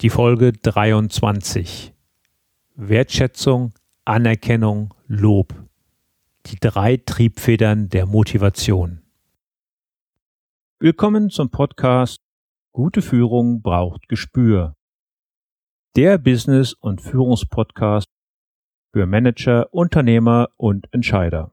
Die Folge 23. Wertschätzung, Anerkennung, Lob. Die drei Triebfedern der Motivation. Willkommen zum Podcast Gute Führung braucht Gespür. Der Business- und Führungspodcast für Manager, Unternehmer und Entscheider.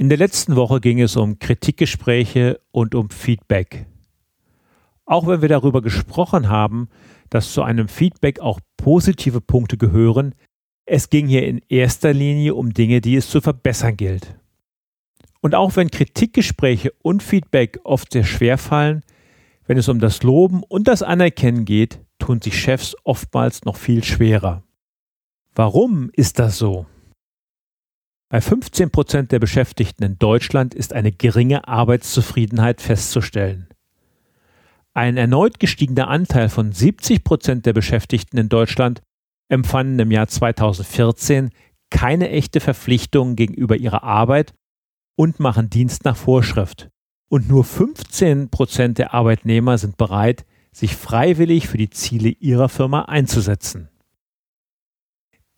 In der letzten Woche ging es um Kritikgespräche und um Feedback. Auch wenn wir darüber gesprochen haben, dass zu einem Feedback auch positive Punkte gehören, es ging hier in erster Linie um Dinge, die es zu verbessern gilt. Und auch wenn Kritikgespräche und Feedback oft sehr schwer fallen, wenn es um das Loben und das Anerkennen geht, tun sich Chefs oftmals noch viel schwerer. Warum ist das so? Bei 15 Prozent der Beschäftigten in Deutschland ist eine geringe Arbeitszufriedenheit festzustellen. Ein erneut gestiegener Anteil von 70 Prozent der Beschäftigten in Deutschland empfanden im Jahr 2014 keine echte Verpflichtung gegenüber ihrer Arbeit und machen Dienst nach Vorschrift. Und nur 15 Prozent der Arbeitnehmer sind bereit, sich freiwillig für die Ziele ihrer Firma einzusetzen.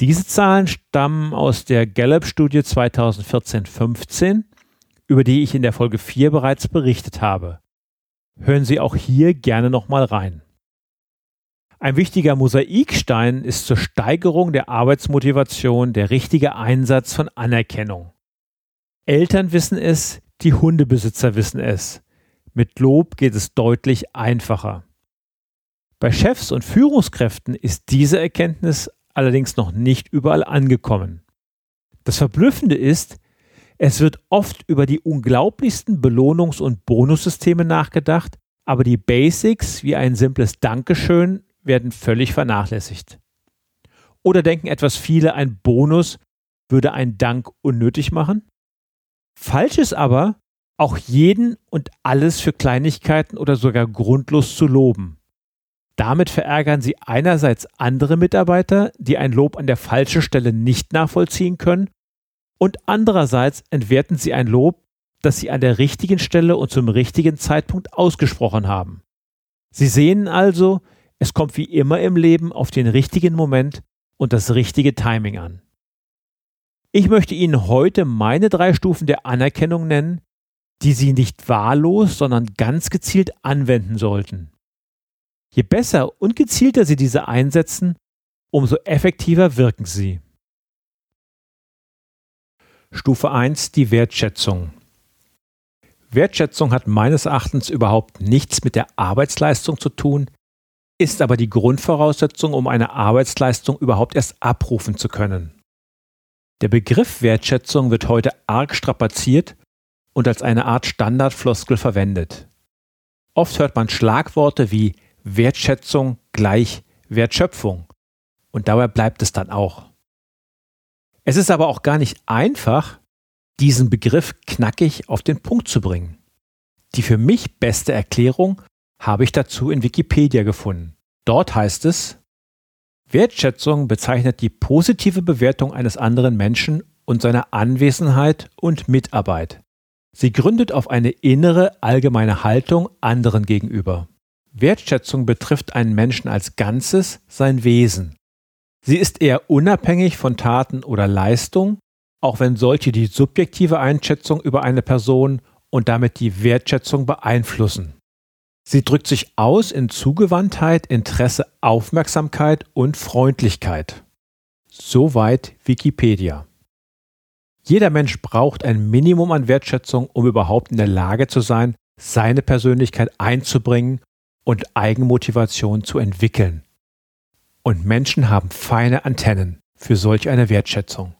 Diese Zahlen stammen aus der Gallup-Studie 2014-15, über die ich in der Folge 4 bereits berichtet habe. Hören Sie auch hier gerne nochmal rein. Ein wichtiger Mosaikstein ist zur Steigerung der Arbeitsmotivation der richtige Einsatz von Anerkennung. Eltern wissen es, die Hundebesitzer wissen es. Mit Lob geht es deutlich einfacher. Bei Chefs und Führungskräften ist diese Erkenntnis allerdings noch nicht überall angekommen. Das Verblüffende ist, es wird oft über die unglaublichsten Belohnungs- und Bonussysteme nachgedacht, aber die Basics wie ein simples Dankeschön werden völlig vernachlässigt. Oder denken etwas viele, ein Bonus würde ein Dank unnötig machen? Falsch ist aber, auch jeden und alles für Kleinigkeiten oder sogar grundlos zu loben. Damit verärgern sie einerseits andere Mitarbeiter, die ein Lob an der falschen Stelle nicht nachvollziehen können, und andererseits entwerten sie ein Lob, das sie an der richtigen Stelle und zum richtigen Zeitpunkt ausgesprochen haben. Sie sehen also, es kommt wie immer im Leben auf den richtigen Moment und das richtige Timing an. Ich möchte Ihnen heute meine drei Stufen der Anerkennung nennen, die Sie nicht wahllos, sondern ganz gezielt anwenden sollten. Je besser und gezielter Sie diese einsetzen, umso effektiver wirken sie. Stufe 1 die Wertschätzung. Wertschätzung hat meines Erachtens überhaupt nichts mit der Arbeitsleistung zu tun, ist aber die Grundvoraussetzung, um eine Arbeitsleistung überhaupt erst abrufen zu können. Der Begriff Wertschätzung wird heute arg strapaziert und als eine Art Standardfloskel verwendet. Oft hört man Schlagworte wie Wertschätzung gleich Wertschöpfung. Und dabei bleibt es dann auch. Es ist aber auch gar nicht einfach, diesen Begriff knackig auf den Punkt zu bringen. Die für mich beste Erklärung habe ich dazu in Wikipedia gefunden. Dort heißt es, Wertschätzung bezeichnet die positive Bewertung eines anderen Menschen und seiner Anwesenheit und Mitarbeit. Sie gründet auf eine innere allgemeine Haltung anderen gegenüber. Wertschätzung betrifft einen Menschen als Ganzes, sein Wesen. Sie ist eher unabhängig von Taten oder Leistung, auch wenn solche die subjektive Einschätzung über eine Person und damit die Wertschätzung beeinflussen. Sie drückt sich aus in Zugewandtheit, Interesse, Aufmerksamkeit und Freundlichkeit. Soweit Wikipedia. Jeder Mensch braucht ein Minimum an Wertschätzung, um überhaupt in der Lage zu sein, seine Persönlichkeit einzubringen und Eigenmotivation zu entwickeln. Und Menschen haben feine Antennen für solch eine Wertschätzung.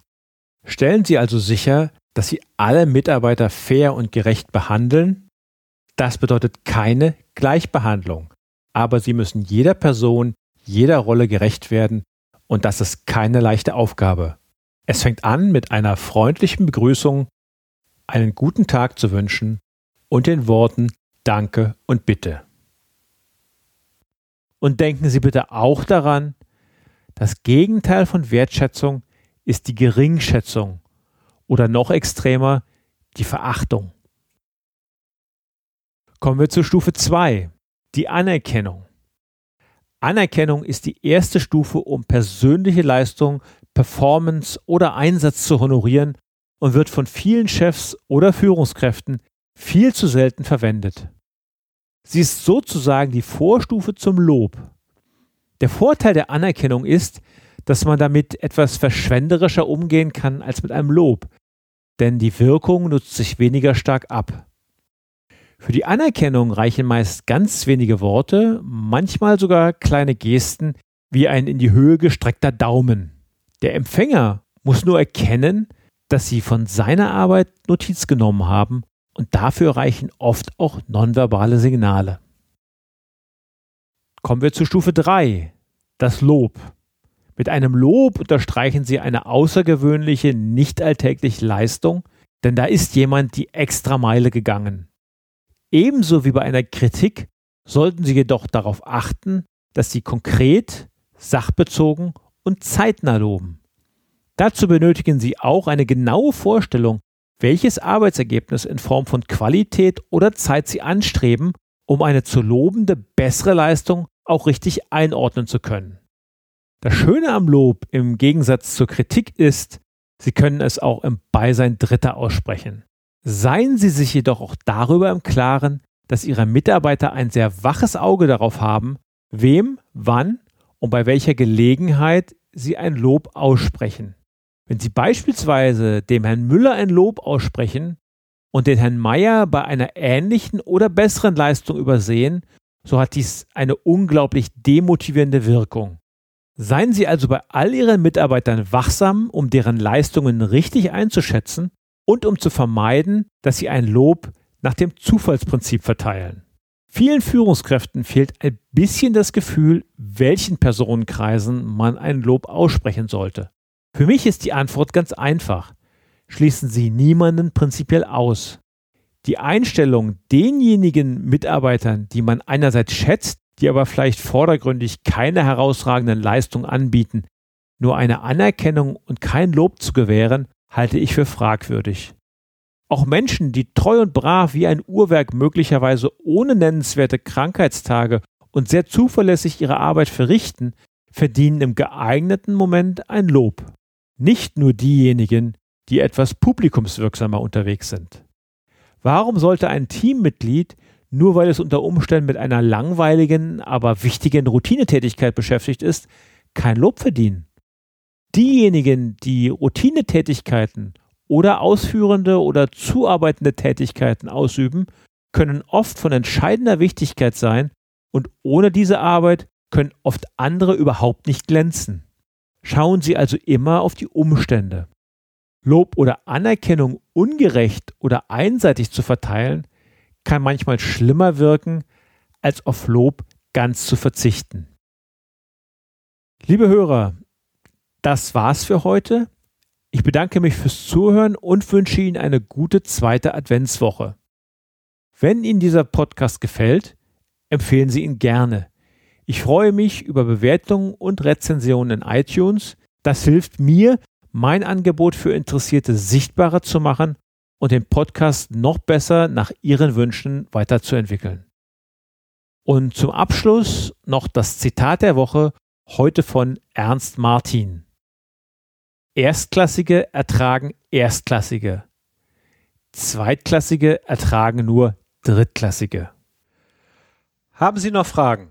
Stellen Sie also sicher, dass Sie alle Mitarbeiter fair und gerecht behandeln. Das bedeutet keine Gleichbehandlung, aber Sie müssen jeder Person, jeder Rolle gerecht werden und das ist keine leichte Aufgabe. Es fängt an mit einer freundlichen Begrüßung, einen guten Tag zu wünschen und den Worten Danke und Bitte. Und denken Sie bitte auch daran, das Gegenteil von Wertschätzung ist die Geringschätzung oder noch extremer die Verachtung. Kommen wir zur Stufe 2, die Anerkennung. Anerkennung ist die erste Stufe, um persönliche Leistung, Performance oder Einsatz zu honorieren und wird von vielen Chefs oder Führungskräften viel zu selten verwendet. Sie ist sozusagen die Vorstufe zum Lob. Der Vorteil der Anerkennung ist, dass man damit etwas verschwenderischer umgehen kann als mit einem Lob, denn die Wirkung nutzt sich weniger stark ab. Für die Anerkennung reichen meist ganz wenige Worte, manchmal sogar kleine Gesten wie ein in die Höhe gestreckter Daumen. Der Empfänger muss nur erkennen, dass Sie von seiner Arbeit Notiz genommen haben und dafür reichen oft auch nonverbale Signale. Kommen wir zu Stufe 3, das Lob. Mit einem Lob unterstreichen Sie eine außergewöhnliche, nicht alltägliche Leistung, denn da ist jemand die extra Meile gegangen. Ebenso wie bei einer Kritik sollten Sie jedoch darauf achten, dass Sie konkret, sachbezogen und zeitnah loben. Dazu benötigen Sie auch eine genaue Vorstellung, welches Arbeitsergebnis in Form von Qualität oder Zeit Sie anstreben, um eine zu lobende bessere Leistung auch richtig einordnen zu können. Das Schöne am Lob im Gegensatz zur Kritik ist, Sie können es auch im Beisein Dritter aussprechen. Seien Sie sich jedoch auch darüber im Klaren, dass Ihre Mitarbeiter ein sehr waches Auge darauf haben, wem, wann und bei welcher Gelegenheit Sie ein Lob aussprechen. Wenn Sie beispielsweise dem Herrn Müller ein Lob aussprechen und den Herrn Meier bei einer ähnlichen oder besseren Leistung übersehen, so hat dies eine unglaublich demotivierende Wirkung. Seien Sie also bei all Ihren Mitarbeitern wachsam, um deren Leistungen richtig einzuschätzen und um zu vermeiden, dass sie ein Lob nach dem Zufallsprinzip verteilen. Vielen Führungskräften fehlt ein bisschen das Gefühl, welchen Personenkreisen man ein Lob aussprechen sollte. Für mich ist die Antwort ganz einfach. Schließen Sie niemanden prinzipiell aus. Die Einstellung denjenigen Mitarbeitern, die man einerseits schätzt, die aber vielleicht vordergründig keine herausragenden Leistungen anbieten, nur eine Anerkennung und kein Lob zu gewähren, halte ich für fragwürdig. Auch Menschen, die treu und brav wie ein Uhrwerk möglicherweise ohne nennenswerte Krankheitstage und sehr zuverlässig ihre Arbeit verrichten, verdienen im geeigneten Moment ein Lob. Nicht nur diejenigen, die etwas publikumswirksamer unterwegs sind. Warum sollte ein Teammitglied, nur weil es unter Umständen mit einer langweiligen, aber wichtigen Routinetätigkeit beschäftigt ist, kein Lob verdienen? Diejenigen, die Routinetätigkeiten oder ausführende oder zuarbeitende Tätigkeiten ausüben, können oft von entscheidender Wichtigkeit sein und ohne diese Arbeit können oft andere überhaupt nicht glänzen. Schauen Sie also immer auf die Umstände. Lob oder Anerkennung ungerecht oder einseitig zu verteilen, kann manchmal schlimmer wirken, als auf Lob ganz zu verzichten. Liebe Hörer, das war's für heute. Ich bedanke mich fürs Zuhören und wünsche Ihnen eine gute zweite Adventswoche. Wenn Ihnen dieser Podcast gefällt, empfehlen Sie ihn gerne. Ich freue mich über Bewertungen und Rezensionen in iTunes. Das hilft mir, mein Angebot für Interessierte sichtbarer zu machen und den Podcast noch besser nach Ihren Wünschen weiterzuentwickeln. Und zum Abschluss noch das Zitat der Woche, heute von Ernst Martin. Erstklassige ertragen Erstklassige. Zweitklassige ertragen nur Drittklassige. Haben Sie noch Fragen?